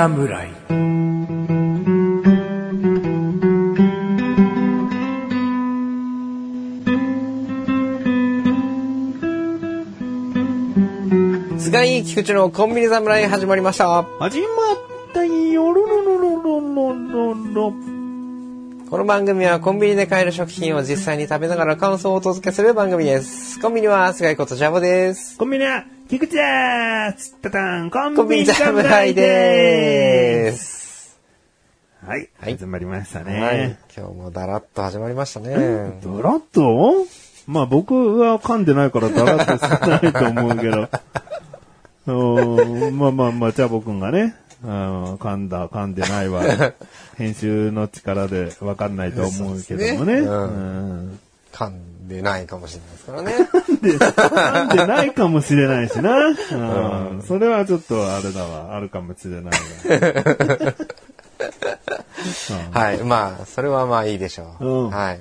侍。菅井菊池のコンビニ侍始まりました。始まったよ。ろろろろろろこの番組はコンビニで買える食品を実際に食べながら感想をお届けする番組です。コンビニは菅井ことジャボです。コンビニは菊池ですたたんココンビニ侍ですす。はい、はい始まりましたはいね。。今日もだらっと始まりましたね。ドラッと？まあ僕は噛んでないからドラッとしてないと思うけど。うんまあまあまあ、チャボくんがね、うん噛んだ、噛んでないは、編集の力でわかんないと思うけどもね。そうですねうん噛んでないかもしれないですからね。で、噛んでないかもしれないしな。うんそれはちょっとあれだわ、あるかもしれないわ。はい。まあ、それはまあいいでしょう。うんはい。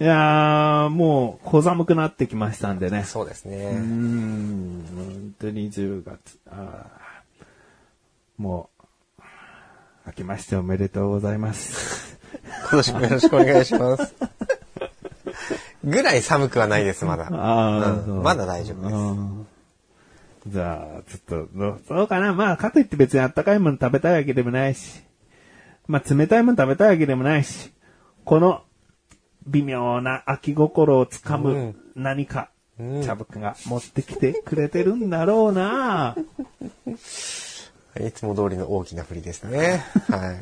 いやー、もう小寒くなってきましたんでね。そうですうーね。ん、本当に10月。あーもう、明けましておめでとうございます。今年もよろしくお願いします。ぐらい寒くはないです、まだ。うんまだ大丈夫ですうんじゃあ、ちょっとそうかな。まあ、かといって別にあったかいもの食べたいわけでもないし、まあ、冷たいもの食べたいわけでもないし、この微妙な秋心をつかむうん何か、うんチャブクが持ってきてくれてるんだろうな。いつも通りの大きな振りですね。は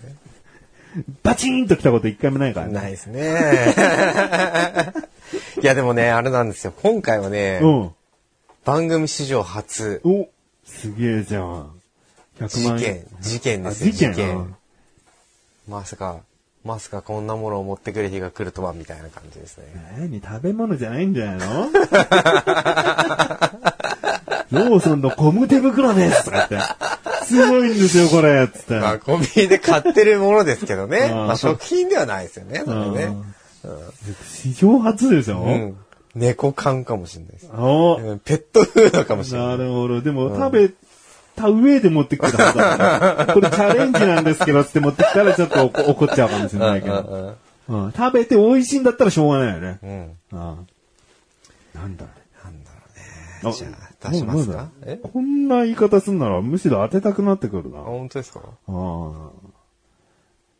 バチーンと来たこと一回もないからい。ね。ないですね。いや、でもね、あれなんですよ。今回はね、うん。番組史上初、おすげえじゃん。100万事件、事件ですよ、あ事件？うんまさか、まさかこんなものを持ってくる日が来るとは、みたいな感じですね。何？食べ物じゃないんじゃないの？ローソンの？ゴム手袋ですとか言って。すごいんですよ、これつって。まあ、コンビニで買ってるものですけどね。まあ、食品ではないですよね、それね。史上初でしょ、うん。猫缶かもしれないです。ペットフードかもしれな。ないるほど。でも、食べた上で持ってきてたはずだ、ね。これチャレンジなんですけどって持ってきたらちょっと怒怒っちゃうかもしれないけど。うんうん食べて美味しいんだったらしょうがないよね。うん。うん。うんなんだなんだろうあね。じゃあ、出しますか？え？こんな言い方すんならむしろ当てたくなってくるな。あ、本当ですか？ああ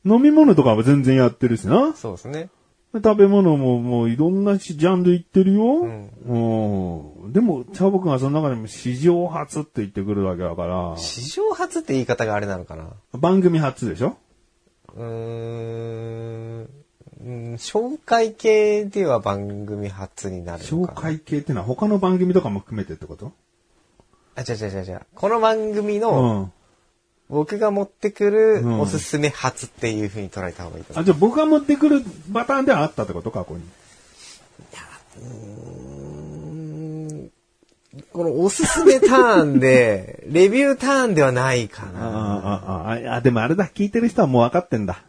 飲み物とかは全然やってるしな。そうですね。食べ物ももういろんなしジャンルいってるよ。んうんでも、チャボくんはその中でも史上初って言ってくるわけだから、史上初って言い方があれなのかな？番組初でしょ？うーん。うん紹介系では番組初になるの紹かな？介系ってのは他の番組とかも含めてってこと？あ、違う違う違う違う。この番組うのん。僕が持ってくるうんおすすめ初っていう風に捉えた方がいいと思あ、じゃあ僕が持ってくるパターンではあったってこと？過去に。う。このおすすめターンで、レビューターンではないかあな。あ、ああ、あ、でもあれだ、聞いてる人はもう分かってんだ。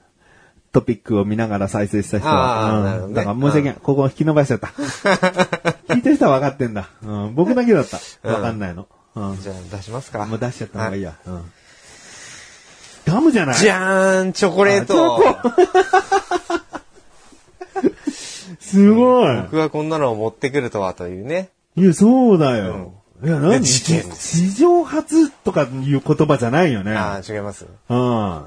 トピックを見ながら再生した人は。うんあーなるほどねだから申し訳ない。ここ引き伸ばしちゃった。聞いてる人は分かってんだ。うん、僕だけだった。分かんないの。うん。じゃあ出しますか。もう出しちゃった方がいいや。うん。ガムじゃない？じゃーん、チョコレート。すごい。僕がこんなのを持ってくるとはというね。いや、そうだよ。いや、何事件史上初とかいう言葉じゃないよね。ああ、違います。うん。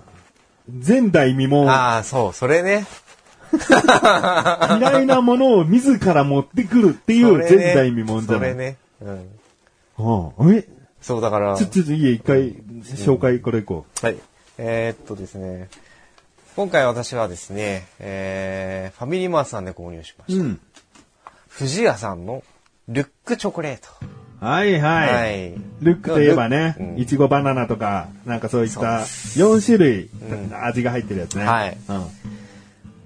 前代未聞。ああ、そう、それね。嫌いなものを自ら持ってくるっていうそれね前代未聞じゃない？それね。うん。うん。え？そう、だから。ちょ、ちょ、いいえ、一回、紹介これいこはい。えーっとですね。今回私はですね、えー、ファミリーマートさんで購入しまう。した。うん。藤屋さんのルックチョコレート。はいはい。はいルックといえばねうん、いちごバナナとか、なんかそういったで4種類ん味が入ってるやつね。はい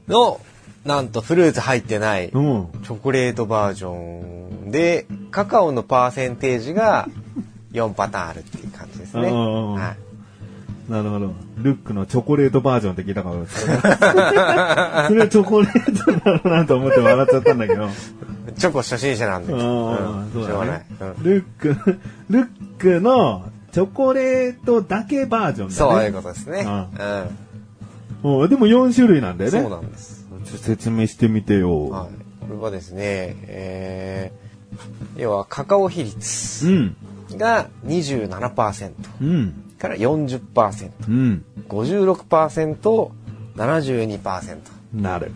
の、なんとフルーツ入ってない、チうん。うん。ョコレートバージョンで、カカオのパーセンテージが4パターンあるっていう感じですね。うんうんうんはい。なるほど。ルックのチョコレートバージョンって聞いたから、それはチョコレートだろうなと思って笑っちゃったんだけど。チョコ初心者なんで。あうんあ、そうだね。。うんルック、ルックのチョコレートだけバージョンだね。そういうことですね。ううんでも4種類なんだうん。よね。そうなんです。説明してみてよ。はい。これはですね、えー、要はカカオ比率うん。が27%うん。から40%、うん。56%、72%。なる。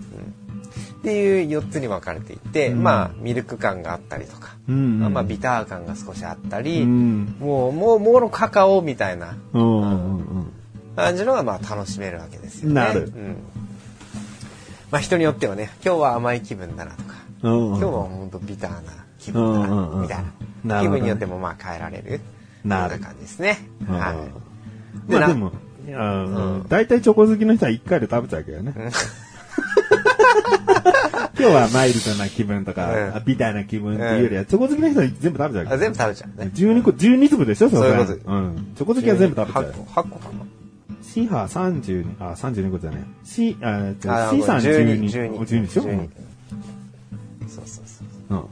っていう4つに分かれていて、うんまあミルク感があったりとか、うんうんまあビター感が少しあったり、うん。もうもうもろカカオみたいなうんうんうん感じのがまあ楽しめるわけですよね。なるうん、まあ人によってはね今日は甘い気分だなとか、うん。今日は本当ビターな気分だうんうんうなんみたいな気分によってもまあ変えられるなる感じですね。うんはい。なまあでも、大体チョコ好きの人は1回で食べちゃうけどね。今日はマイルドな気分とか、ビターな気分っていうよりは、チョコ好きの人は全部食べちゃうけどあ全部食べちゃうね。12個、12粒でしょそういうことれうん。チョコ好きは全部食べちゃうよ。8個 ,8 個かな。シーハー32、あ、32個じゃない。シー、あ、じゃああ C さん12。12 12でしょ？うん12そうそうそう。うん。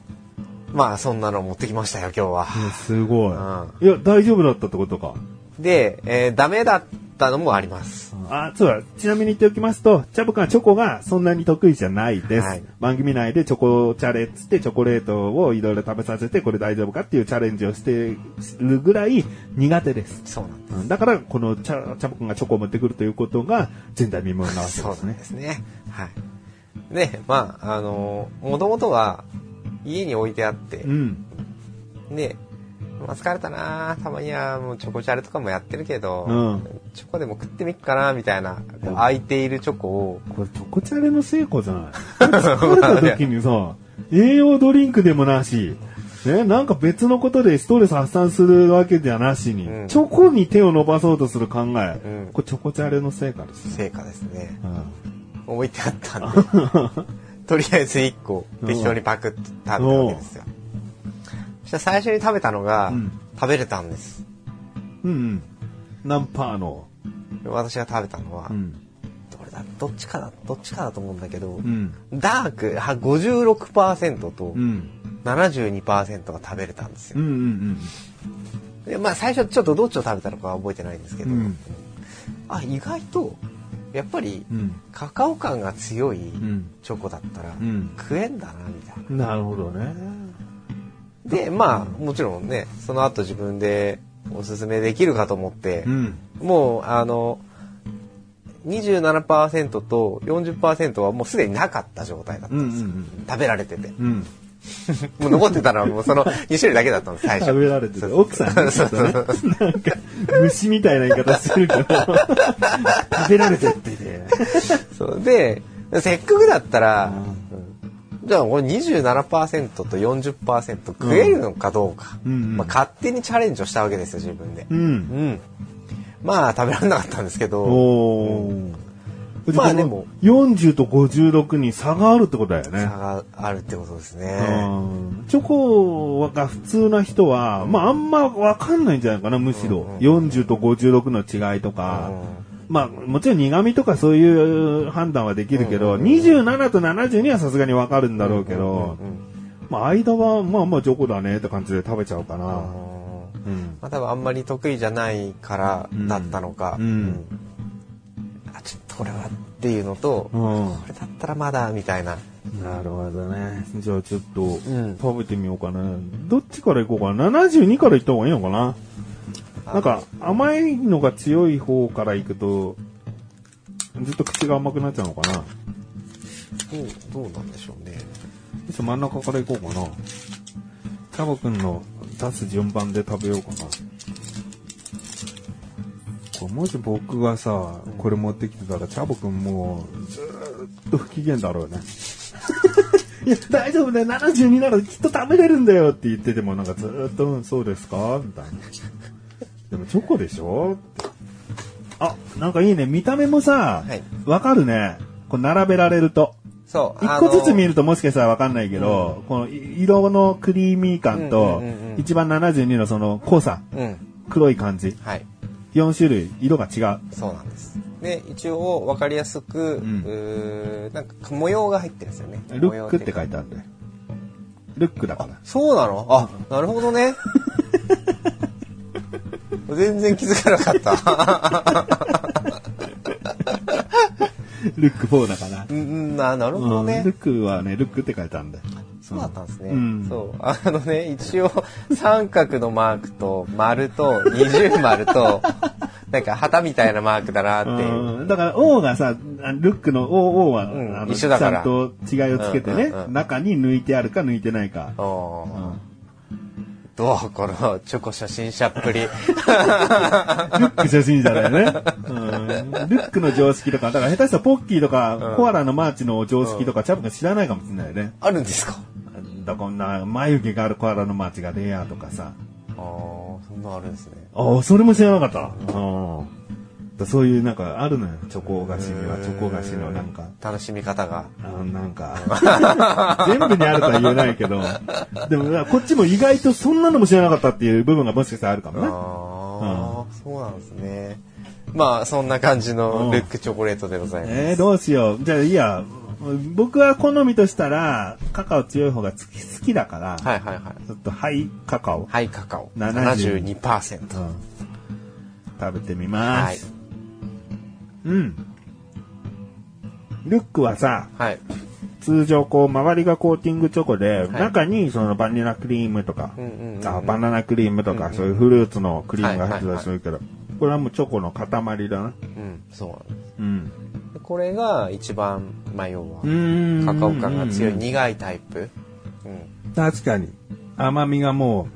まあそんなの持ってきましたよ今日は。すごい。ういや、大丈夫だったってことか。で、えーダメだったのもあります。あ、そうだ。ちなみに言っておきますと、チャボくんはチョコがそんなに得意じゃないです。はい番組内でチョコチャレっつってチョコレートをいろいろ食べさせてこれ大丈夫かっていうチャレンジをしてるぐらい苦手です。そうなんです。うんだから、このチャチャボくんがチョコを持ってくるということが前代未聞なわけですねそうで。すね。はい。で、まあ、あのー、もともとは家に置いてあって。う、ん。で、まあ、疲れたな。たまにはもうチョコチャレとかもやってるけど、うん。チョコでも食ってみっかなみたいな、空いているチョコを、これチョコチャレの成功じゃない？疲れた時にさ、栄養ドリンクでもなし、ね、なんか別のことでストレス発散するわけじゃなしに、うん。チョコに手を伸ばそうとする考え、うん。これチョコチャレの成果ですね。成果ですね。うん。置いてあったんで、とりあえず1個適当にパクッと食べたわけですよ。そしたら最初に食べたのが、うん食べれたんです。うんうん。何パーの。私が食べたのは、うん。どれだ？どっちかだ、どっちかだと思うんだけど、うん。ダークは56%とうん。72%が食べれたんですよ。うんうんでまあ最初ちょっとどっちを食べたのかは覚えてないんですけど、うんあ、意外と、やっぱり。カカオ感が強いんチョコだったら、ん食えんだな、みたいな。なるほどね。で、まあ、もちろんね、その後自分でおすすめできるかと思って、うん。もう、あの、27%と40%はもうすでになかった状態だったんですよ。うんうんうん食べられてて。うん。もう残ってたのはもうその2種類だけだったんです、最初。食べられてそうる。奥さんね。そうそうそうなんか、虫みたいな言い方してるけど、食べられてってね。そうで、せっかくだったら、うんじゃあこれ27%と40%食えるのかどうか、うんうんまあ、勝手にチャレンジをしたわけですよ、自分で。う。うんん。まあ、食べられなかったんですけど、おー。まあでも。40と56に差があるってことだよ差ね。があるってことですね。うんチョコが普通な人は、まああんまわかんないんじゃないかな、むしろ。40と56の違いとか。まあもちろん苦味とかそういう判断はできるけど、27と72はさすがにわかるんだろうけど、まあ間はまあまあチョコだねって感じで食べちゃうかな。うん。まあ、多分あんまり得意じゃないからだったのか、うんあちょっとこれはっていうのと、うんこれだったらまだみたいななるほどね。じゃあちょっとん食べてみようかな。どっちからいこうかな？72からいった方がいいのかな？なんか甘いのが強い方からいくと、ずっと口が甘くなっちゃうのかな？よどうどうなんでしょうねいしょ真ん中からいこうかな。チャボくんの出す順番で食べようかな。もし僕がさ、これ持ってきてたら、チャボくんもうずーっと不機嫌だろうね。いや、大丈夫だよ、72ならきっと食べれるんだよって言ってても、なんかずーっと、うんそうですか？みたいな。でもチョコでしょ？ってあ、なんかいいね。見た目もさはい、わ、かるね。こう並べられると。そう一個ずつ見るるともしかしたらわかんないけど、このい色のクリーミー感と一番72のその濃さ、うん黒い感じ。はい4種類、色が違う。そうなんですで一応分かりやすく、んうーなんか模様が入ってるんですよねルックって書いいてあるんで。ルックだから。そうなの？あなるほどね 全然気づかなかった。ルック4だから。うん、ななるほどね。うんルックはね、ルックって書いてあるんだよ。そうだったんですね。うんそう。あのね、一応、三角のマークと、丸と、二重丸と、なんか旗みたいなマークだなっていう。うんだから、O がさ、あルックの O, o は、んあの一緒だからちゃんと違いをつけてね、うんうんうん中に抜いてあるか抜いてないか。うんどう？このチョコ初心者っぷり。ルック初心者だよね。うん、ルックの常識とか、だから下手したらポッキーとか、コアラのマーチの常識とか、チャブが知らないかもしれないよね。あるんですか？だこんな眉毛があるコアラのマーチがレアとかさ。ああ、そんなあるんですね。ああ、それも知らなかった。うん。だそういうなんかあるのよ。チョコ菓子にはチョコ菓子のなんか。楽しみ方が。あなんか、全部にあるとは言えないけど、でもこっちも意外とそんなのも知らなかったっていう部分がもしかしたらあるかもね。ああ、そうなんですね。まあ、そんな感じのルックチョコレートでございます。えー、どうしよう。じゃあいいや、僕は好みとしたら、カカオ強い方が好き好きだから、はいはいはい。ちょっとハイカカオ、ハイカカオ。70 72%。うん食べてみます。うん。ルックはさ、はい。通常こう周りがコーティングチョコで、い中にそのバニラクリームとか、うんうんうんあバナナクリームとか、そういうフルーツのクリームが入ってたりするけど、これはもうチョコの塊だな。うん、そうなんです。うん。でこれが一番、まあ、要はカカオ感が強い苦いタイプ。うん。確かに。甘みがも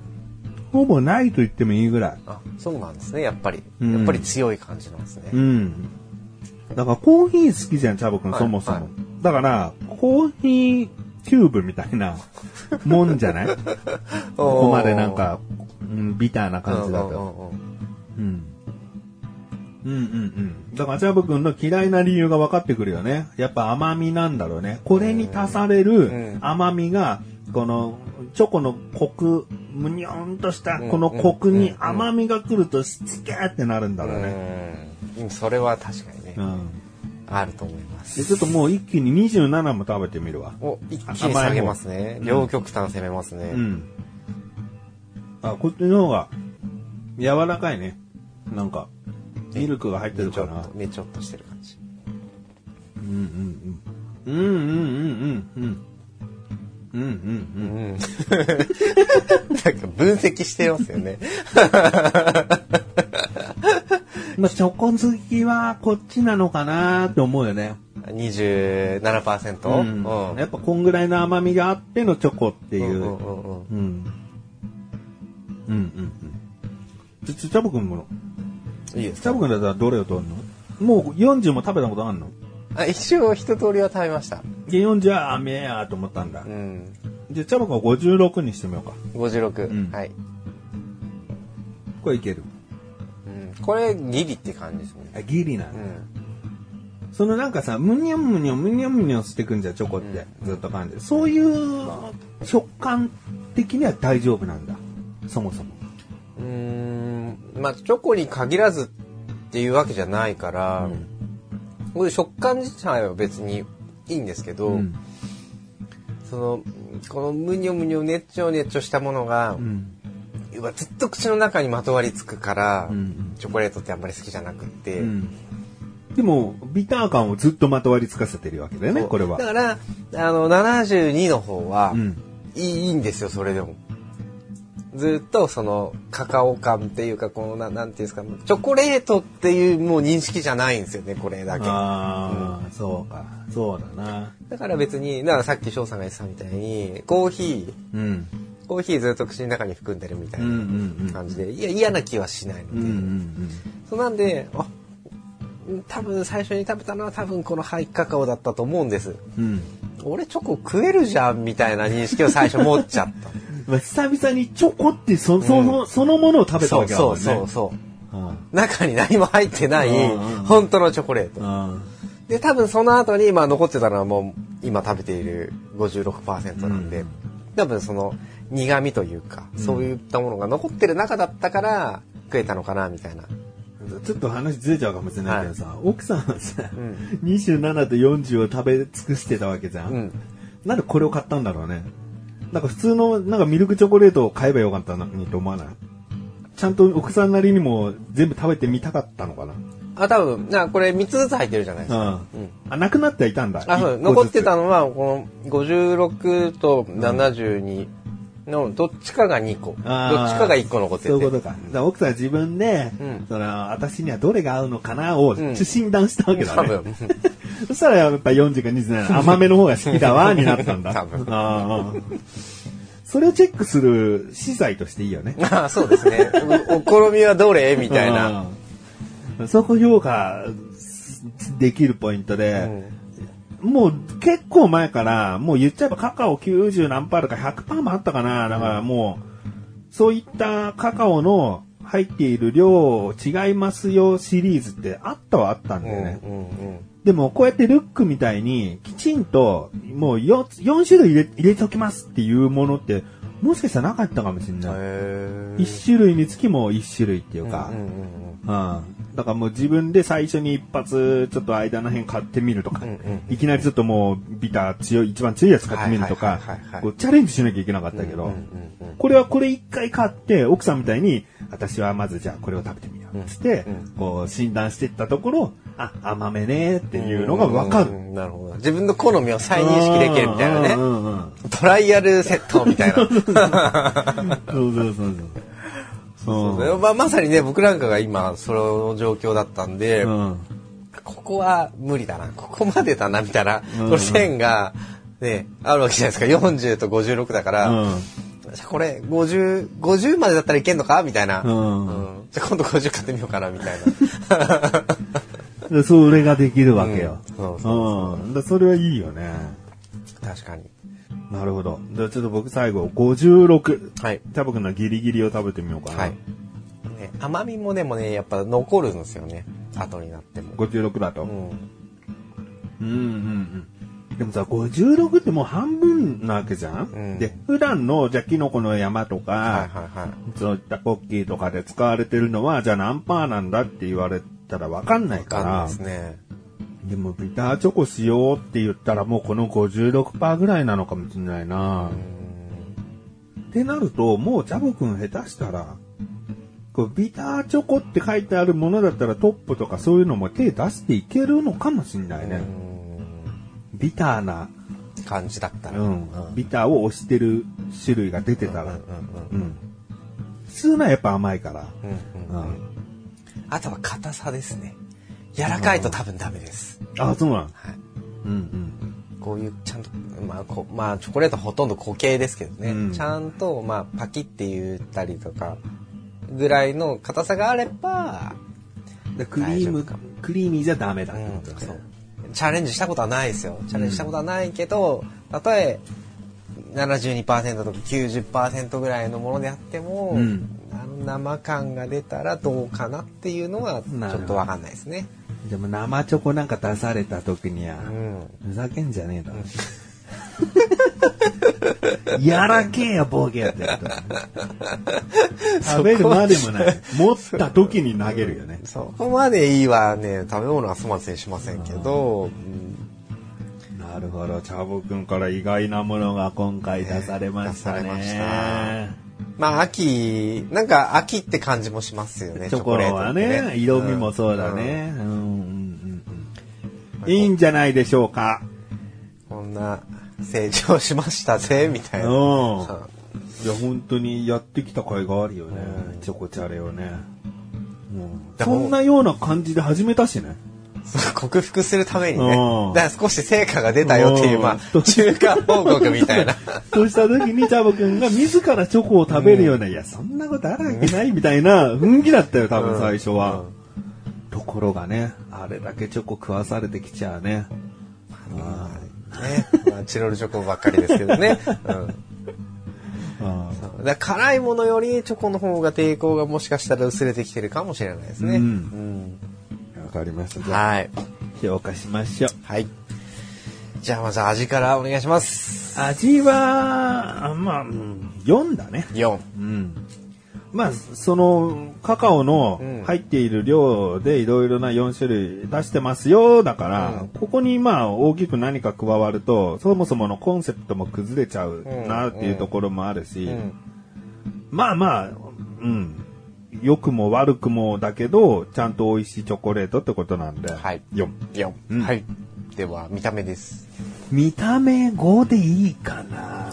う、ほぼないと言ってもいいぐらい。あ、そうなんですね、やっぱり。うんやっぱり強い感じなんですね。うん。だからコーヒー好きじゃん、チャボくん、はいそもそも。はいだから、コーヒーキューブみたいな もんじゃない？ここまでなんか、うん、ビターな感じだと。うんうんうんうん。だから、チャボくんの嫌いな理由が分かってくるよね。やっぱ甘みなんだろうね。これに足されるうん甘みが、この、チョコのコク、むにょんとしたこのコクに甘みが来ると、スチケーってなるんだろうね。うん。それは確かにね、うん。あると思います。でちょっともう一気に27も食べてみるわ。お、一気に下げますね。うん両極端攻めますね。うん。あ、こっちの方が柔らかいね。なんか、ミルクが入ってるかなちょっと、。ねちょっとしてる感じ。うんうんうん。うんうんうんうんうん。うんうんうん。うん。なんか分析してますよね。まあ、チョコ好きはこっちなのかなって思うよね。27%? うん。やっぱこんぐらいの甘みがあってのチョコっていう。うんうんうんうんうん。うんうんうん。ちょ、ちょ、チャボくんも、いいですチャボくんだったらどれを取るの？もう40も食べたことあんの？あ一応一通りは食べました。で、40は甘えやと思ったんだう。ん。じゃあ、チャボくんは56にしてみようか。56。うんはい。これいける。うん。これギリって感じですね。あ、ギリなん。そのなんかさ、むにょむにょむにょむにょしてくんじゃん、チョコって。ずっと感じる。そういう食感的には大丈夫なんだ。そもそも。うーん。まあ、チョコに限らずっていうわけじゃないから、こういう食感自体は別にいいんですけど、うんその、このむにょむにょねっちょねっちょしたものが、うん。ずっと口の中にまとわりつくから、うんチョコレートってあんまり好きじゃなくって、うん。でも、ビター感をずっとまとわりつかせてるわけだよね、これはだ。から、あの、72の方は、うん。いいんですよ、それでも。ずっとそのカカオ感っていうか、このななんていうんですか、チョコレートっていうもう認識じゃないんですよね、これだけ。ああ、そうか。そうだな。だから別に、だからさっき翔さんが言ってたみたいに、コーヒー、うん。コーヒーずっと口の中に含んでるみたいうんうんうなん感じで、いや、嫌な気はしないので。うんうんそうなんで、あ、多分最初に食べたのは多分このハイカカオだったと思うんです。うん。うん。俺チョコ食えるじゃんみたいな認識を最初持っちゃった。まあ、久々にチョコってそ、その、そのものを食べたそうそうわけだもんね。そうそう。うん。中に何も入ってないうんうん本当のチョコレート。うん。で、多分その後に今残ってたのはもう今食べている56%なんで、うん多分その苦味というか、そういったものが残ってる中だったから食えたのかなみたいな。ちょっと話ずれちゃうかもしれないけどさ、奥さんはさ、ん27と40を食べ尽くしてたわけじゃん。うん。なんでこれを買ったんだろうね。なんか普通の、なんかミルクチョコレートを買えばよかったのにと思わない？ちゃんと奥さんなりにも全部食べてみたかったのかな？あ、多分、な、これ3つずつ入ってるじゃないですか。うん。あ、なくなってはいたんだ。あ、そう、残ってたのは、この56と72のどっちかが2個。どっちかが1個残ってて。そういうことか。奥さんは自分で、うんその、私にはどれが合うのかなをん診断したわけだね。多分。そしたらやっぱ40か27甘めの方が好きだわ、になったんだ。多分あーそれをチェックする資材としていいよね。あそうですね。おお好みはどれ？みたいな。うん。そこ評価できるポイントで、もう結構前から、もう言っちゃえばカカオ90何パーとか100%もあったかな。だからもう、そういったカカオの入っている量違いますよシリーズってあったはあったんだよね。うんうんでもこうやってルックみたいにきちんともう 4, 4種類入れ入れておきますっていうものってもしかしたらなかったかもしれない。へ一種類につきも一種類っていうか、うんうんうん。だからもう自分で最初に一発ちょっと間の辺買ってみるとか、うんうんいきなりちょっともうビター強い、一番強いやつ買ってみるとかチャレンジしなきゃいけなかったけど、うんうんうんこれはこれ一回買って、奥さんみたいに、私はまずじゃあこれを食べてみよう。つって、うんこう診断していったところ、あ、甘めねっていうのがわかるう。んなるほど。自分の好みを再認識できるみたいなね。うんうんうんトライアルセットみたいな。そうそうそうそう。そうまあ、まさにね、僕なんかが今、その状況だったんで、うん。ここは無理だな、ここまでだな、みたいな、うんこの線が、ね、あるわけじゃないですか。40と56だから、うん。じゃあこれ、50、50までだったらいけんのか？みたいな。うんうんじゃあ今度50買ってみようかな、みたいな。でそれができるわけよ。うんそうそれはいいよね。確かに。なるほど。じゃあちょっと僕最後、56。はい。じゃあ僕のギリギリを食べてみようかな。はい。ね、甘みもでもね、やっぱ残るんですよね。後になっても。56だと。うん、うん。うん、うん。でもさ、56ってもう半分なわけじゃん、うんで、普段の、じゃあキノコの山とか、はいはいはい。そういったポッキーとかで使われてるのは、じゃあ何パーなんだって言われたらわかんないかわからんないですね。でもビターチョコしようって言ったらもうこの56%ぐらいなのかもしれないな。ってなると、もうジャボくん下手したら、こうビターチョコって書いてあるものだったらトップとかそういうのも手出していけるのかもしれないね。ビターな、うん感じだったら。うん、ビターを押してる種類が出てたら、うんうんうん。普通のはやっぱ甘いから。うんうんうん。あとは硬さですね。柔らかいと多分ダメです。あ、そうなん。はい。うんうん。こういうちゃんと、まあ、こまあ、チョコレートほとんど固形ですけどね、うんちゃんと、まあ、パキって言ったりとか、ぐらいの硬さがあれば、でクリーム大丈夫かも、クリーミーじゃダメだってうんことだねそう。チャレンジしたことはないですよ。チャレンジしたことはないけど、たとえ72%とか90%ぐらいのものであっても、うんあの生感が出たらどうかなっていうのはちょっとわかんないですね。でも生チョコなんか出された時には、うんふざけんじゃねえだろ。やらけえよ、ボケやって。食べるまでもない。持った時に投げるよね。そこまでいいはね、食べ物は粗末にしませんけど、うんなるほど。チャボくんから意外なものが今回出されましたね。出されましたまあ秋、なんか秋って感じもしますよね、チョコレートはってね、色味もそうだね。うんうんうんうん。いいんじゃないでしょうか。うんこんな成長しましたぜ、みたいな。うん。うんいや、本当にやってきた甲斐があるよね。チョコチャレをね。うそんなような感じで始めたしね。克服するためにねうん。だから少し成果が出たよっていう、うんまあ、中間報告みたいな。そうした時にチャボくんが自らチョコを食べるような、いや、そんなことあるわけないみたいな雰囲気だったよ、多分最初は。ところがね、あれだけチョコ食わされてきちゃうね。ね。まあ、チロルチョコばっかりですけどね。うん辛いものよりチョコの方が抵抗がもしかしたら薄れてきてるかもしれないですね。うんうんわかりました。じゃあ、はい。評価しましょう。はい。じゃあまず味からお願いします。味は、あまあ、うん4だね。4。うん。まあ、その、カカオのうん入っている量でいろいろな4種類出してますよ、だから、うんここにまあ大きく何か加わると、そもそものコンセプトも崩れちゃうなっていうところもあるし、うん。まあまあ、うん。良くも悪くもだけど、ちゃんと美味しいチョコレートってことなんで。はい4。4、うんはい。では、見た目です。見た目5でいいかな。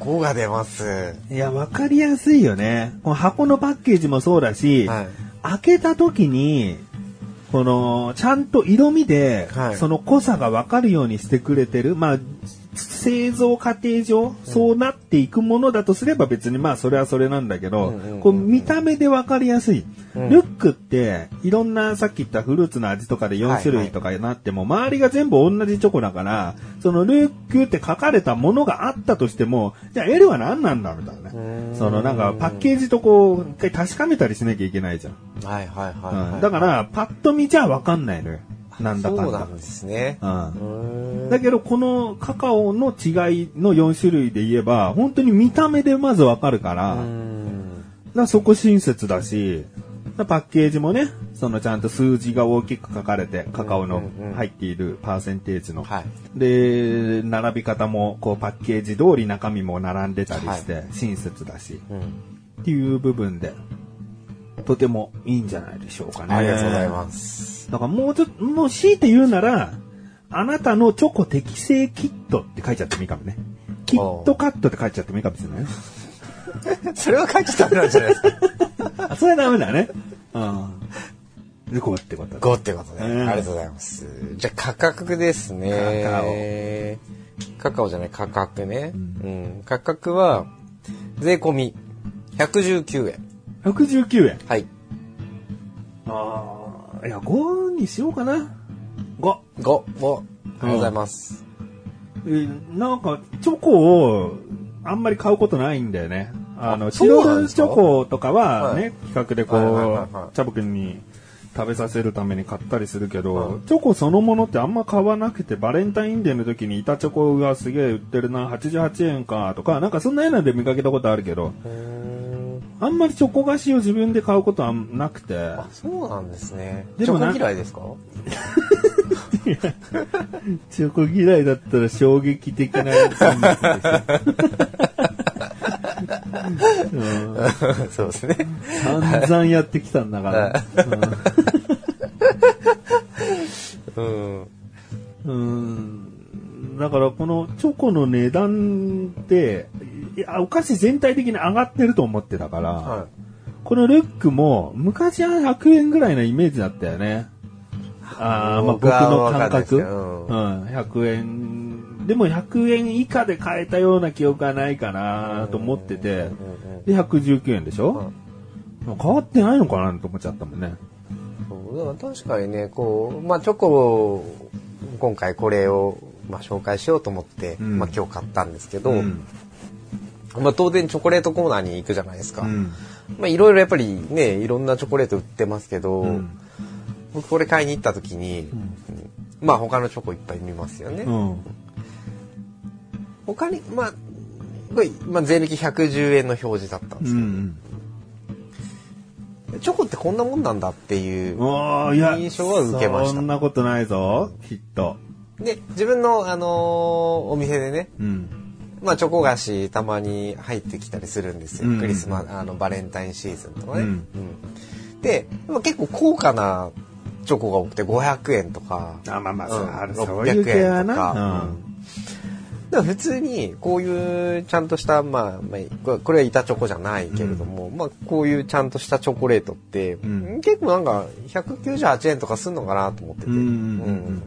5が出ます。いや、わかりやすいよね。この箱のパッケージもそうだし、はい開けた時に、この、ちゃんと色味で、はいその濃さがわかるようにしてくれてる。まあ、製造過程上、そうなっていくものだとすれば別にまあそれはそれなんだけど、こう見た目でわかりやすい。うんルックって、いろんなさっき言ったフルーツの味とかで4種類とかになっても、周りが全部同じチョコだから、そのルックって書かれたものがあったとしても、じゃあ L は何なんだみたいなね。そのなんかパッケージとこう、一回確かめたりしなきゃいけないじゃん。はいはいはい、はいうんだから、パッと見じゃわかんないのよ。なんだかんだ。そうなんですね。うんだけど、このカカオの違いの4種類で言えば、本当に見た目でまずわかるから、だそこ親切だし、パッケージもね、そのちゃんと数字が大きく書かれて、カカオの入っているパーセンテージの。はい。で、並び方も、こう、パッケージ通り中身も並んでたりして、親切だし、うん。っていう部分で、とてもいいんじゃないでしょうかね。ありがとうございます。だからもうちょっと、もう強いて言うなら、あなたのチョコ適正キットって書いちゃってもいいかもね。キットカットって書いちゃってもいいかもしれないね。それは書いちゃダメなんじゃないですか。あ、それはダメだね。うん。で、こうってことだ。5ってことで、うんありがとうございます。じゃあ価格ですね。カカオ。じゃない価格ね。うん。価格は、税込み119円。119円。はい。いや、5にしようかな。5。5を、ありがとうございます。えなんか、チョコを、あんまり買うことないんだよね。あの、あチそうなんですか？ロルチョコとかはね、はい企画でこはいはいはいはう、チャボくんに食べさせるために買ったりするけど、はいチョコそのものってあんま買わなくて、バレンタインデーの時に板チョコがすげえ売ってるな、88円かとか、なんかそんなようなで見かけたことあるけど、あんまりチョコ菓子を自分で買うことはなくて、あ、そうなんですね。でもなチョコ嫌いですか？チョコ嫌いだったら衝撃的なやつうん そうですね。散々やってきたんだから。うん。うん。だからこのチョコの値段って、いや、お菓子全体的に上がってると思ってたから、はこのルックも昔は100円ぐらいのイメージだったよね。ああ、まあ僕の感覚。うん、100円。でも100円以下で買えたような記憶はないかなと思ってて、で、119円でしょ、変わってないのかなと思っちゃったもんね。そうだから確かにね、こう、まあチョコを、今回これを、まあ、紹介しようと思って、うんまあ今日買ったんですけど、うん。まあ当然チョコレートコーナーに行くじゃないですか。うん。まあいろいろやっぱりね、いろんなチョコレート売ってますけど、うん僕これ買いに行った時に、うんまあ他のチョコいっぱい見ますよね。うん。他に、まあ、まあ税抜き110円の表示だったんですけど、うん。チョコってこんなもんなんだっていう印象は受けましたそんなことないぞ、きっと。で、自分の、あのーお店でね、うん。まあ、チョコ菓子たまに入ってきたりするんですよ。うんクリスマス、あの、バレンタインシーズンとかね。うんうんで、まあ結構高価なチョコが多くて500円とか。あ、まあまあ、うんある600そういう系は円とかな。だから普通に、こういうちゃんとした、まあ、まあ、これは板チョコじゃないけれども、まあ、こういうちゃんとしたチョコレートって、ん結構なんか、198円とかすんのかなと思ってて。うん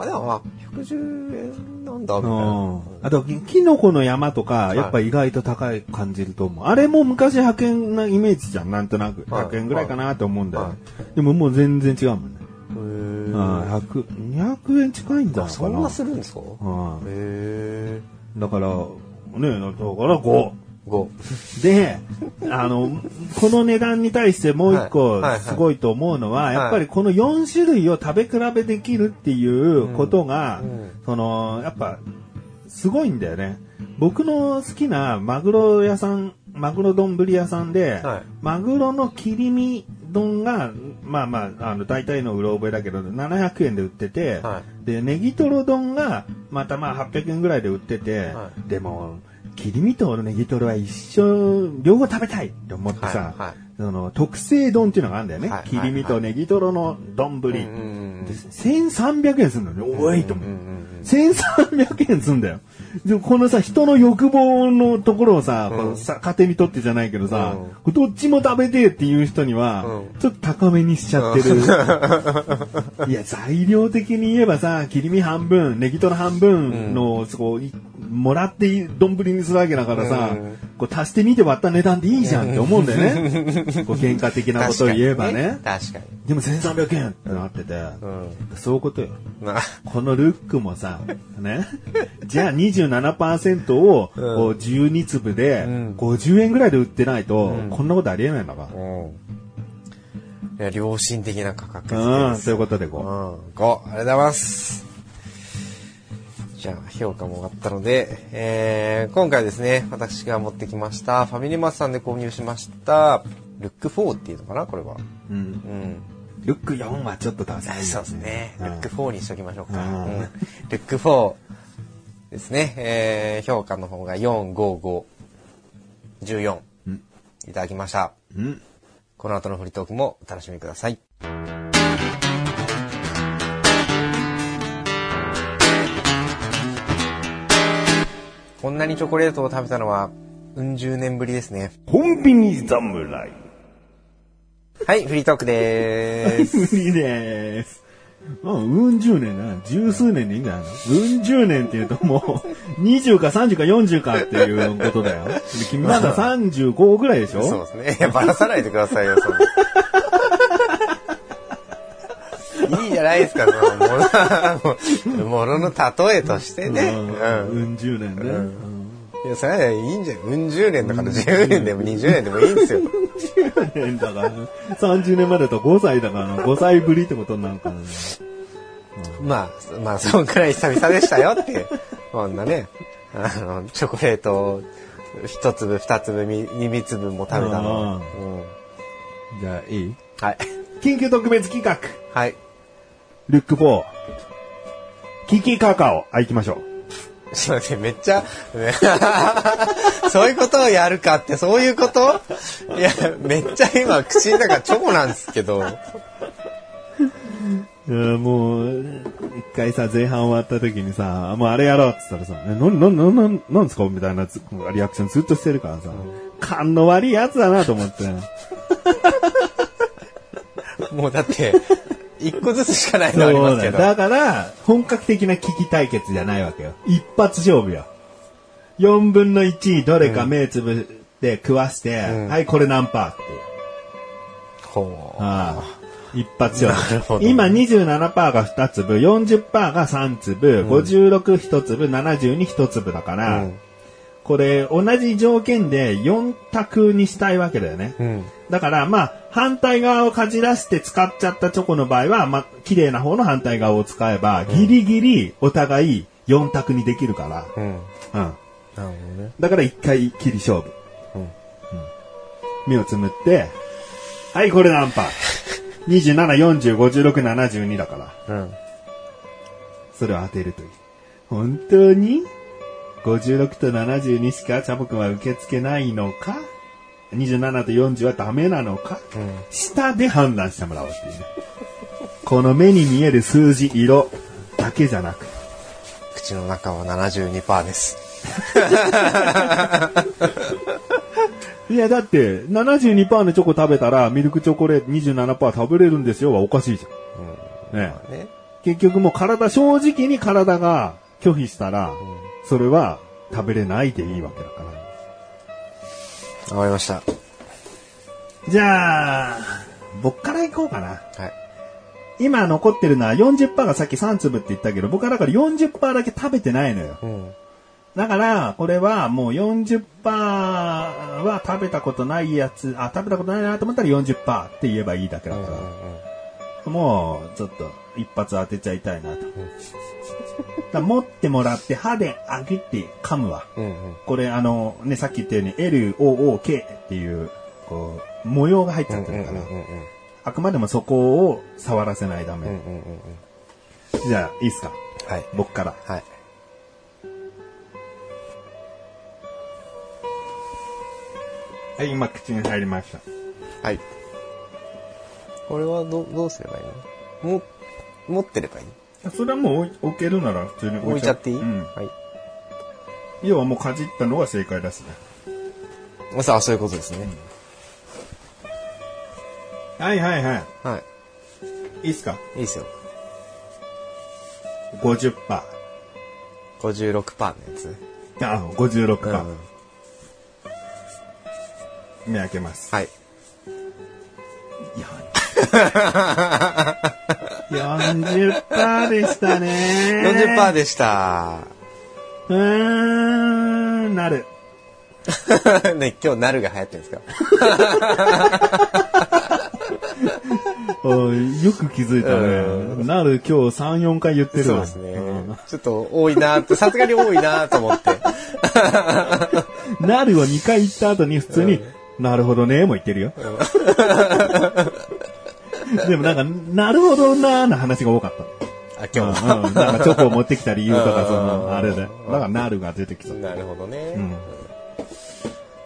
あ、でも、あ、110円なんだ、みたいうんな。あと、きキノコの山とか、やっぱ意外と高い感じると思う。あれも昔100円なイメージじゃん、なんとなく。はい100円ぐらいかなと思うんだよは。でももう全然違うもんね。へうん、ー100、200円近いんじゃないかな。そんなするんですか？へうんえ。だから、ね、だから5。5。で、あの、この値段に対してもう一個すごいと思うのは、い。やっぱりこの4種類を食べ比べできるっていうことが、うん。うんその、やっぱ、すごいんだよね。僕の好きなマグロ屋さん、マグロ丼屋さんで、はい。マグロの切り身丼が、まあまあ、あの、大体のうろ覚えだけど、700円で売ってて、はで、ネギトロ丼が、またまあ800円ぐらいで売ってて、はでも、切り身とネギトロは一緒、両方食べたいって思ってさ、はいはいその特製丼っていうのがあるんだよね。はいはい切り身とネギトロの丼。うんうんで1300円するのね。おいと思う。うんうん1300円すんだよ。でこのさ、人の欲望のところをさ、このさ家庭にとってじゃないけどさ、どっちも食べてえっていう人には、うんちょっと高めにしちゃってる。いや、材料的に言えばさ、切り身半分、ネギトロ半分の、そこ、いもらって丼にするわけだからさ、うんこう足して2で割った値段でいいじゃんって思うんだよね。こう喧嘩的なことを言えばね。確かに。でも1300円ってなってて、うん。そういうことよ。まあ、このルックもさ、ね。じゃあ27%をこう12粒でうん50円ぐらいで売ってないと、こんなことありえないんだから。うん。いや、良心的な価格うん、です。そういうことでうん。こ5、ありがとうございます。じゃあ、評価も終わったので、えー、今回ですね、私が持ってきました、ファミリーマートさんで購入しました、ルック4っていうのかなこれは。う。うん。うん。ルック4はちょっとダサいよそうですね。ルうんック4にしときましょうか。うんうんルック4ですね。えー、評価の方が4、5、5、14。うんいただきました。うん。この後のフリートークもお楽しみください。こんなにチョコレートを食べたのは、うん十年ぶりですね。コンビニ侍。はい、フリートークでーす。無理でーす。まあ、うん十年だな。十数年でいいんじゃないの？うん十年って言うともう、20か30か40かっていうことだよ。で 君まだ35ぐらいでしょ？そうですね。いや、ばらさないでくださいよ、そんな。いいじゃないですか、その、もの、ものの例えとしてね。うんうん。うん十年ね。うんいや、それはいいんじゃん。うん十年だから10年でも20年でもいいんですよ。10年だから、30年までだと5歳だから、5歳ぶりってことになるからね。まあ、まあ、そんくらい久々でしたよって。こんなね、あの、チョコレートを一粒、二粒、み二粒も食べたの。うん。じゃあ、いい？はい。緊急特別企画。はい。ルック4。キキカカオ。あ、行きましょう。すいません、めっちゃ、ねそういうことをやるかって、そういうこと？いや、めっちゃ今、口の中チョコなんですけど。うんもう、一回さ、前半終わった時にさ、もうあれやろうって言ったらさ、え、な、な、な、な、なんですか？みたいなつリアクションずっとしてるからさ、勘の悪いやつだなと思って。もうだって、一個ずつしかないのありますけど。だから、本格的な危機対決じゃないわけよ。一発勝負よ。4分の1どれか目つぶって食わして、んはい、これ何パーって。ほう。ああ一発勝負。今27%が2粒、40%が3粒、56、1粒、72、1粒だから、うんこれ同じ条件で4択にしたいわけだよね。うん。だから、まあ、反対側をかじらして使っちゃったチョコの場合は、まあ、綺麗な方の反対側を使えば、ギリギリお互い4択にできるから。うん。うん。なるほどね。だから1回きり勝負。うん目をつむって、はい、これ何パー ?27、40、56、72だから。うん。それを当てるという。本当に ?56 と72しかチャボくんは受け付けないのか？?27 と40はダメなのか、うん。下で判断してもらおうっていうね。この目に見える数字、色だけじゃなく。口の中は72%です。いや、だって、72%のチョコ食べたら、ミルクチョコレート27%食べれるんですよはおかしいじゃん。ねえね。結局もう体、正直に体が拒否したら、それは食べれないでいいわけだから。わかりました。じゃあ、僕から行こうかな。はい。今残ってるのは40%がさっき3粒って言ったけど、僕はだから40%だけ食べてないのよ。うん。だから、これはもう40%は食べたことないやつ、あ、食べたことないなと思ったら40%って言えばいいだけだから、もうちょっと一発当てちゃいたいなと。だ持ってもらって歯であげて噛むわ。うん。うん。これあの、ね、さっき言ったように L、O、O、K っていう、こう、模様が入っちゃってるから、あくまでもそこを触らせないため。うんうんうんうん。じゃあ、いいっすか？はい。僕から。はい。はい、今口に入りました。はい。これはどどうすればいいの？も、持ってればいい？それはもう置けるなら普通に置いちゃっていい、うん。はい。要はもうかじったのが正解だしね。さあ、そういうことですね。はいはいははい。い。いいっすか？いいですよ。?50%。56%のやつ？ね。あ、56%。うん。目開けます。はい。40%でしたね。40%でした。うーん、なる。ね、今日なるが流行ってるんですか？よく気づいたね。なる今日3、4回言ってるわ。そうですねうん。ちょっと多いなって、さすがに多いなと思って。なるを2回言った後に普通に、なるほどねも言ってるよ。でもなんか、なるほどなーの話が多かった。あ、今日うんうんなんかチョコを持ってきた理由とか、そうんの、あれで。だから、なるが出てきそう。なるほどね。うん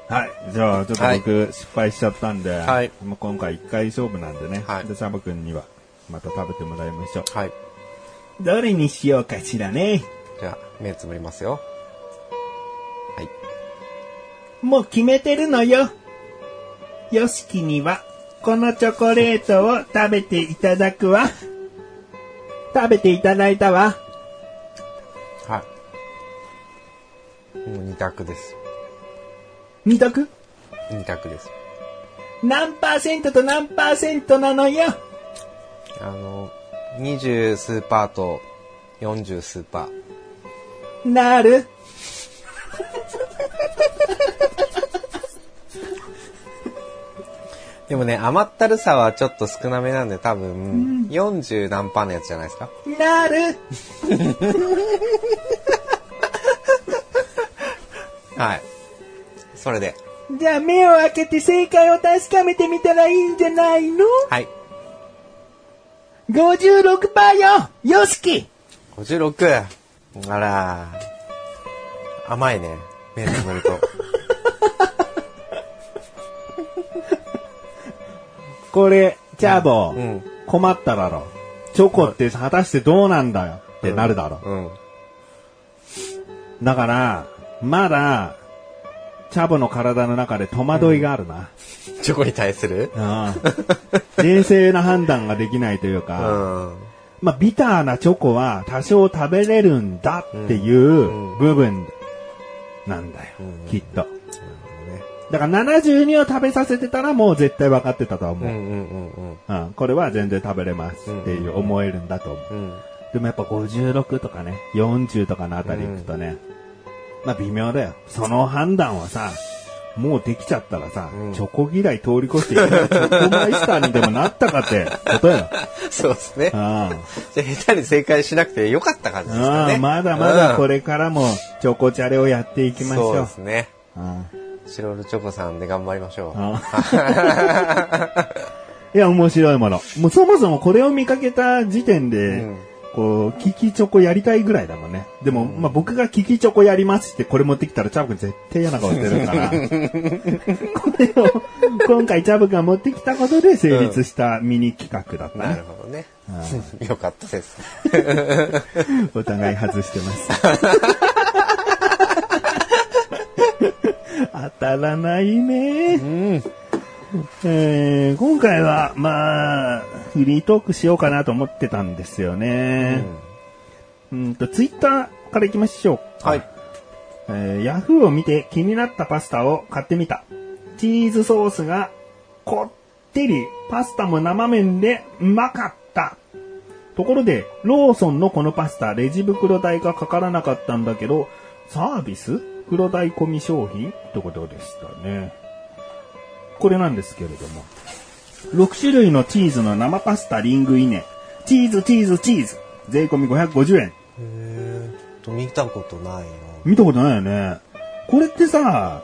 はい。じゃあ、ちょっと僕、失敗しちゃったんで、はいもう今回1回勝負なんでね。はいで、サバ君には、また食べてもらいましょう。はい。どれにしようかしらね。じゃあ、目つぶりますよ。はい。もう決めてるのよ。よしきには、このチョコレートを食べていただくわ。食べていただいたわ。はい。もう二択です。二択？二択です。何パーセントと何パーセントなのよ。あの、二十数パーと四十数パー。なる。でもね、甘ったるさはちょっと少なめなんで多分、40何パーのやつじゃないですか？なる。はい。それで。じゃあ目を開けて正解を確かめてみたらいいんじゃないの？はい。?56% よよしき56。あら。甘いね。目つぶると。これ、チャーボー、うん。困っただろ。チョコって果たしてどうなんだよってなるだろ。うん。だから、まだ、チャボの体の中で戸惑いがあるな。チョコに対する？うん冷静な判断ができないといううか、ん。まあ、ビターなチョコは多少食べれるんだっていう部分なんだよ、うんきっと。ねだから72を食べさせてたらもう絶対分かってたとは思う。うんうんうんうん。うん、これは全然食べれますっていう思えるんだと思う。うん。でもやっぱ56とかね、40とかのあたり行くとね、まあ微妙だよ。その判断はさ、もうできちゃったらさ、うんチョコ嫌い通り越してチョコマイスターにでもなったかってことよ。そうですね。あじゃあ下手に正解しなくてよかった感じですかね。あまだまだこれれからもチョコチャレをやっていきましょう。そうですね。あチロルチョコさんで頑張りましょう。あ いや、面白いもの。もうそもそもこれを見かけた時点で、うんこう、キキチョコやりたいぐらいだもんね。でも、まあ、僕がキキチョコやりますってこれ持ってきたらチャブ君絶対嫌な顔してるから。これを、今回チャブ君が持ってきたことで成立したミニ企画だったなるね。ほどね。よかったです。お互い外してます。当たらないね。うん。えー今回は、まあ、フリートークしようかなと思ってたんですよね。うんと、ツイッターから行きましょうか。はい。えー、ヤフーを見て気になったパスタを買ってみた。チーズソースがこってり、パスタも生麺でうまかった。ところで、ローソンのこのパスタ、レジ袋代がかからなかったんだけど、サービス袋代込み商品ってことでしたね。これなんですけれども。6種類のチーズの生パスタリングイネ。チーズ、チーズ、チーズ。税込み550円。へーと見たことないな。見たことないよね。これってさ、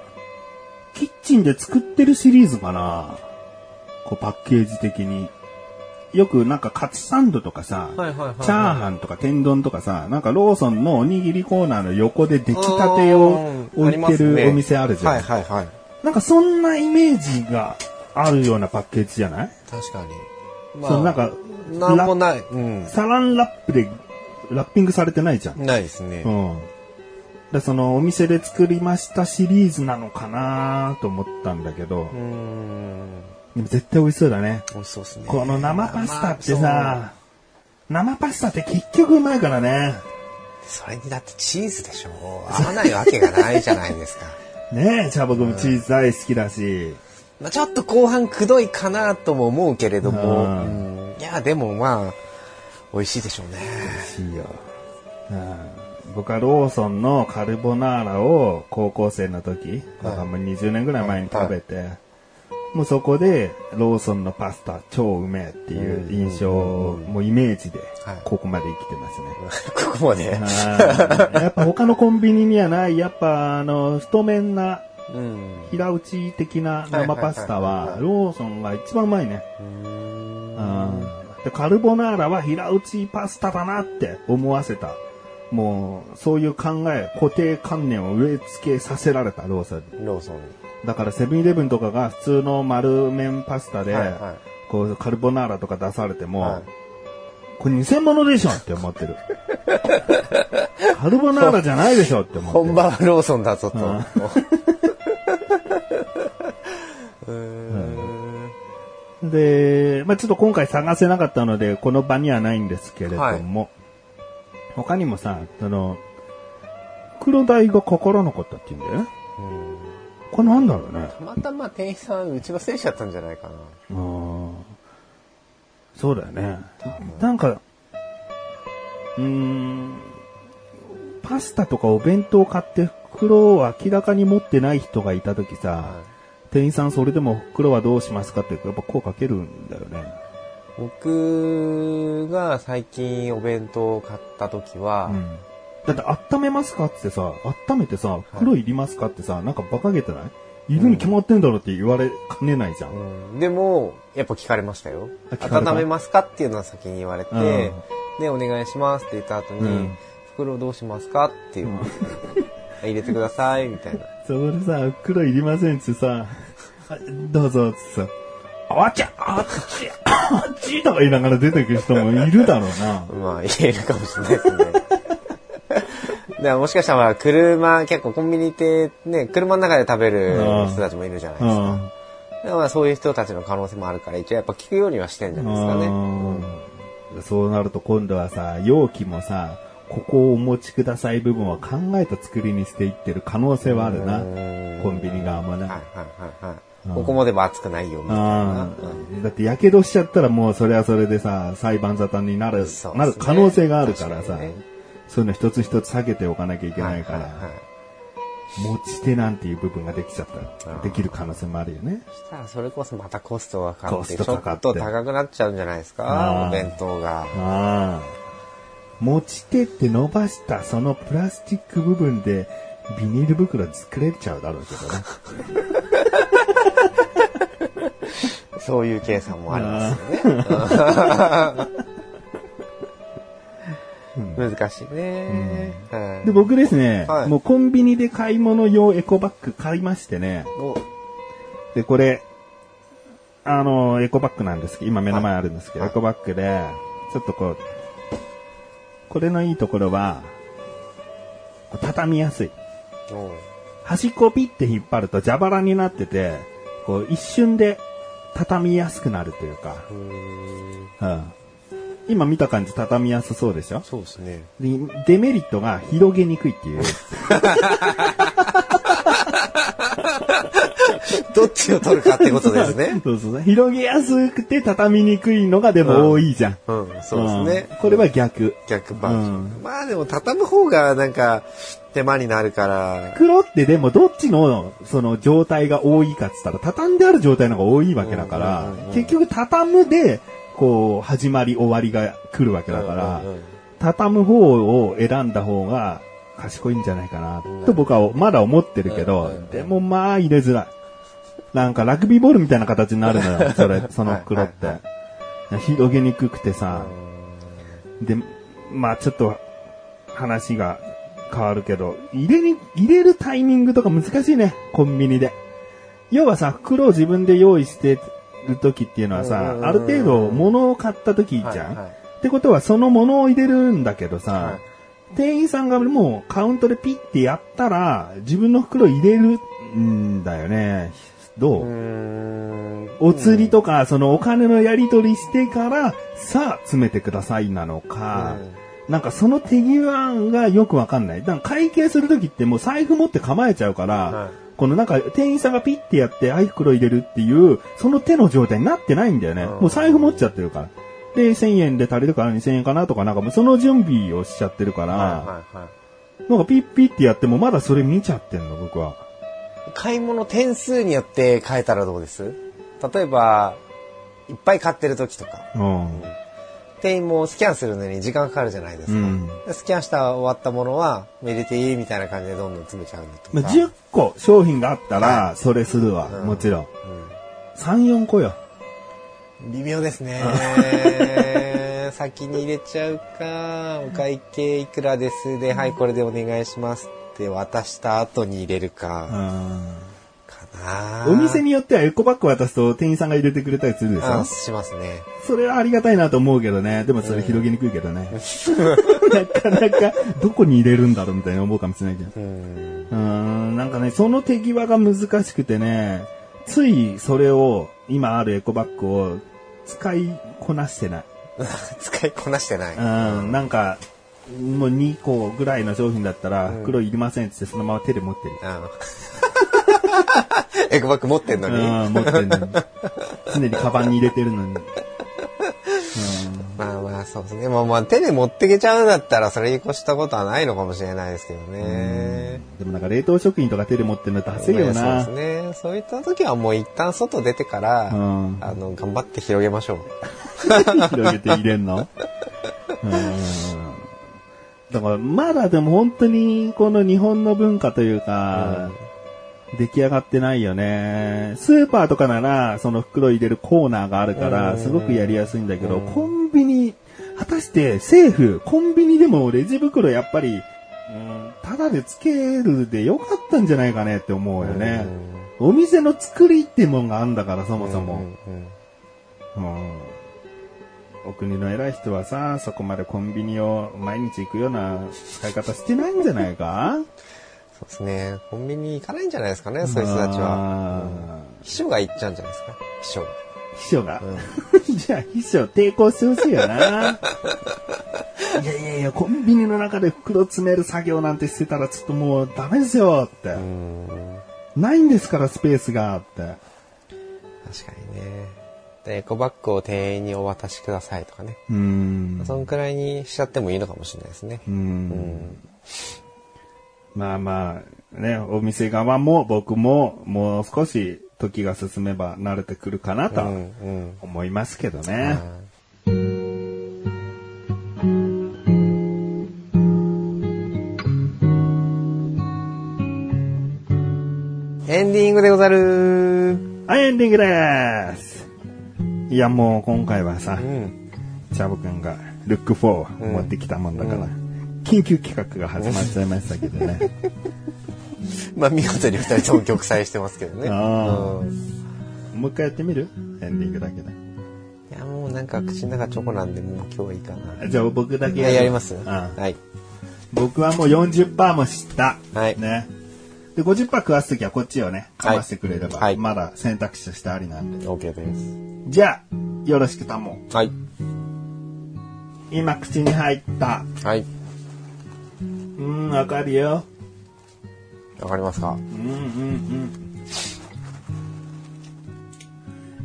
キッチンで作ってるシリーズかなこうパッケージ的に。よくなんかカツサンドとかさ、チャーハンとか天丼とかさ、なんかローソンのおにぎりコーナーの横で出来たてをうん置いてるお店あるじゃん。はいはいはい。なんかそんなイメージがあるようなパッケージじゃない？確かに。そのなんか、なんもない。うん。サランラップでラッピングされてないじゃん。ないですねう。ん。で、そのお店で作りましたシリーズなのかなと思ったんだけどう、ん。でも絶対美味しそうだね。美味しそうですね。この生パスタってまあさ、生パスタって結局うまいからね。それにだってチーズでしょ合わないわけがないじゃないですか。ねえ、じゃあ僕もチーズ大好きだし。まあちょっと後半くどいかなとも思うけれども、うんうんいや、でもまあ、美味しいでしょうね。美味しいよ。うん僕はローソンのカルボナーラを高校生の時、だからもう20年ぐらい前に食べて、もうそこでローソンのパスタ超うめえっていう印象、もうイメージではいここまで生きてますね。ここまで。はいやっぱ他のコンビニにはない、やっぱあの、太麺なうん。平打ち的な生パスタはいはいはいははいローソンが一番うまいね。でカルボナーラは平打ちパスタだなって思わせた。もう、そういう考え、固定観念を植え付けさせられたローソンに。ローソンに。だからセブンイレブンとかが普通の丸麺パスタで、はいはいこうカルボナーラとか出されても、はいこれ偽物でしょって思ってる。カルボナーラじゃないでしょって思ってる。本場はローソンだぞと。で、まあちょっと今回探せなかったので、この場にはないんですけれども、他にもさ、その、黒鯛が心残ったって言うんだよね。うんこれなんだろうね。たまたま店員さん打ち忘れちゃったんじゃないかな。うんそうだよね。なんか、うーん、パスタとかお弁当買って袋を明らかに持ってない人がいた時さ、はい店員さんそれでも袋はどうしますかってやっぱ声かけるんだよね。僕が最近お弁当を買った時は、うんだって温めますかってさ、温めてさ、袋いりますかってさ、なんか馬鹿げてない？いるに決まってんだろって言われかねないじゃん。うんでも、やっぱ聞かれましたよ。温めますかっていうのは先に言われて、うんで、お願いしますって言った後に、うん袋どうしますかっていう、入れてください、みたいな。それさ、袋いりませんってさ、あどうぞってさ、あっちゃあっちあっちとか言いながら出てくる人もいるだろうな。まあ、言えるかもしれないですね。でももしかしたら車、結構コンビニってね、車の中で食べる人たちもいるじゃないですか。うん。だからまあそういう人たちの可能性もあるから、一応やっぱ聞くようにはしてんじゃないですかね。うんそうなると今度はさ、容器もさ、ここをお持ちください部分を考えた作りにしていってる可能性はあるなうん。コンビニ側もね。はいはいはいはい。うんここまでは熱くないよ、みたいな。うんだって、やけどしちゃったらもうそれはそれでさ、裁判沙汰になる、ねなる可能性があるからさ、ねそういうの一つ一つ避けておかなきゃいけないから、はいはいはい持ち手なんていう部分ができちゃったら、うんできる可能性もあるよね。そしたらそれこそまたコストがかかコって、ちょっと高くなっちゃうんじゃないですあか、ーお弁当が。持ち手って伸ばしたそのプラスチック部分でビニール袋作れちゃうだろうけどね。そういう計算もありますよね。難しいね。はい。で、僕ですね、はい。もうコンビニで買い物用エコバッグ買いましてね、お。で、これ、あの、エコバッグなんですけど、今目の前あるんですけど、はい。エコバッグで、ちょっとこう、これのいいところは、畳みやすい。お。端っこをピッて引っ張ると蛇腹になってて、こう一瞬で畳みやすくなるというか、う今見た感じ畳みやすそうでしょ？そうですね。でデメリットが広げにくいっていう。どっちを取るかってことですね。そうそうそう。広げやすくて畳みにくいのがでも多いじゃん。うん、そうですねうん。これは逆。逆バージョン。うまあでも畳む方がなんか手間になるから、黒ってでもどっちのその状態が多いかって言ったら畳んである状態の方が多いわけだからうんうんうんうん、結局畳むで、こう、始まり終わりが来るわけだから畳む方を選んだ方が賢いんじゃないかなと僕はまだ思ってるけどうん、でもまあ入れづらい。なんかラグビーボールみたいな形になるのよ、それ、その袋って。広げにくくてさ、で、まあちょっと話が変わるけど、入れに、入れるタイミングとか難しいね、コンビニで。要はさ、袋を自分で用意してる時っていうのはさある程度物を買った時じゃん、はいはい。ってことはその物を入れるんだけどさ、は店員さんがもうカウントでピッてやったら、自分の袋入れるんだよね。どう？お釣りとか、そのお金のやり取りしてから、さあ、詰めてくださいなのか、なんかその手際がよくわかんない。だから会計するときってもう財布持って構えちゃうから、はいこのなんか店員さんがピッてやって、あい袋入れるっていう、その手の状態になってないんだよね。うんもう財布持っちゃってるから。で、1000円で足りるから2000円かなとか、なんかもうその準備をしちゃってるから、はいはいはい。なんかピッピッてやってもまだそれ見ちゃってんの、僕は。買い物点数によって変えたらどうです？例えば、いっぱい買ってる時とか、うん。店員もスキャンするのに時間かかるじゃないですか。うんでスキャンした終わったものは、入れていいみたいな感じでどんどん詰めちゃうのとか。まあ、10個商品があったら、それするわ、うんもちろん。3、4個よ。うん微妙ですね。先に入れちゃうか、お会計いくらですで、はい、これでお願いしますって渡した後に入れるうか、ん。お店によってはエコバッグ渡すと店員さんが入れてくれたりするでしょ？あしますね。それはありがたいなと思うけどね。でもそれ広げにくいけどね。なかなかどこに入れるんだろうみたいに思うかもしれないけど。うん。うーん、なんかね、その手際が難しくてね、ついそれを、今あるエコバッグを使いこなしてない。使いこなしてない。うん、なんか、もう2個ぐらいの商品だったら、うん袋いりませんってってそのまま手で持ってる。あの エコバッグ持ってんのに。うん、持ってるのに。常にカバンに入れてるのに。まあまあそうですね。まあまあ手で持ってけちゃうんだったらそれに越したことはないのかもしれないですけどね。でもなんか冷凍食品とか手で持ってるのダセいよな。そうですね。そういった時はもう一旦外出てから、うんあの、頑張って広げましょう。広げて入れんの？うんだから、まだでも本当にこの日本の文化というか、出来上がってないよね。スーパーとかなら、その袋入れるコーナーがあるから、うん。すごくやりやすいんだけど、うん。コンビニ、果たして政府、コンビニでもレジ袋やっぱり、うん、ただでつけるでよかったんじゃないかねって思うよね。お店の作りってもんがあんだから、そもそも。うん。お国の偉い人はさ、そこまでコンビニを毎日行くような使い方してないんじゃないか？そうですね。コンビニ行かないんじゃないですかね、そういう人たちは。あ秘書が行っちゃうんじゃないですか、秘書が。ー秘書が？じゃあ秘書抵抗してほしいよな。いやいやいや、コンビニの中で袋詰める作業なんてしてたらちょっともうダメですよって。うん。ないんですからスペースがって。確かにね。で、エコバッグを店員にお渡しくださいとかね。うーん。そんくらいにしちゃってもいいのかもしれないですね。う。うんん。まあまあ、ね、お店側も僕ももう少し時が進めば慣れてくるかなとうん。うん。思いますけどね。エンディングでござるはい、エンディングです。いや、もう今回はさう、ん。チャボくんがルック4うん持ってきたもんだから、う緊急企画が始まっちゃいましたけどね。まあ見事に二人とも玉砕してますけどね。うんもう一回やってみる？エンディングだけで。いや、もうなんか口の中チョコなんで、もう今日はいいかな。じゃあ僕だけいや、やりますうんはい。僕はもう40%も知った。はいね。で、50%食わすときはこっちをね、かましてくれれば、はいまだ選択肢としてありなんで。OK です。じゃあ、よろしくたもん。はい。今口に入った。はい。うん、わかるよ。わかりますか？うんうん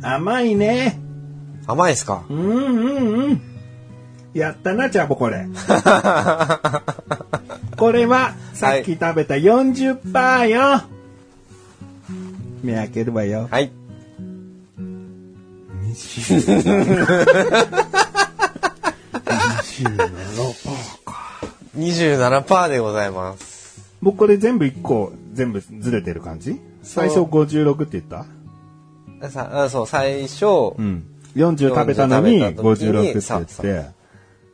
うん。甘いね。甘いですか？うんうんうん。やったな、チャボこれ。これは、さっき食べた40%よ。目開けるわよ。はい。27%か。27%でございます。僕これ全部1個、全部ずれてる感じ？最初56って言った？さあそう、最初、うん。40食べたのに40食べた時に56って言って、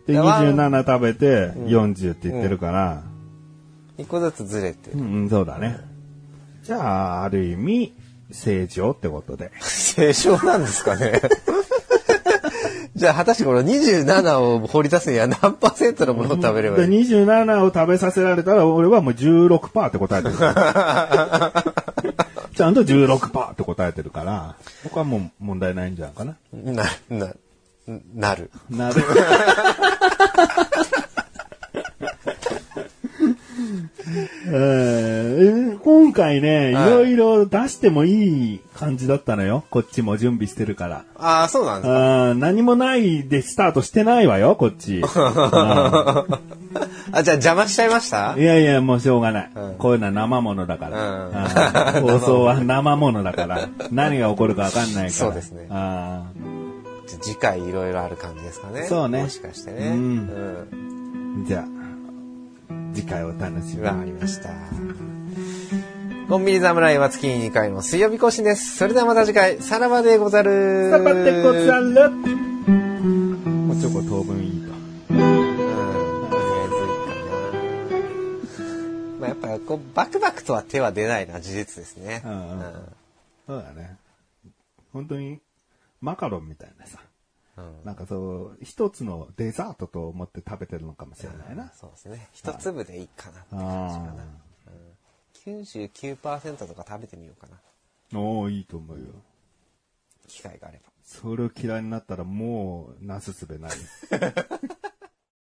で、でワン27食べて40って言ってるから、一個ずつずれてう。ん、うん、そうだね。じゃあ、ある意味、正常ってことで。正常なんですかね。じゃあ、果たしてこの27を掘り出すには何パーセントのものを食べればでいい27を食べさせられたら、俺はもう16%って答えてるから。ちゃんと16%って答えてるから、僕はもう問題ないんじゃないかな。な、な、なる。なる。えー今回ね、いはいろいろ出してもいい感じだったのよ。こっちも準備してるから。ああ、そうなんですか。何もないでスタートしてないわよ、こっち。あ あ、じゃあ邪魔しちゃいました？ーいやいや、もうしょうがない。うんこういうのは生ものだから。うん放送は生ものだから。何が起こるかわかんないから。そうですねあ次回いろいろある感じですかね。そうねもしかしてね。うんうんーじゃあ、次回お楽しみに。わかりました。コンビニ侍は月に2回の水曜日更新です。それではまた次回、さらばでござる。さばってござる。もうちょこ当分いいと。うん、とりあえずいいかな。まあ、やっぱこう、バクバクとは手は出ないな、事実ですね。うんうんそうだね。本当に、マカロンみたいなさ。うんなんかそう、一つのデザートと思って食べてるのかもしれないな。そうですね。一粒でいいかなって感じかな。99%とか食べてみようかな。おおいいと思うよ。機会があれば。それを嫌いになったらもう、なすすべない。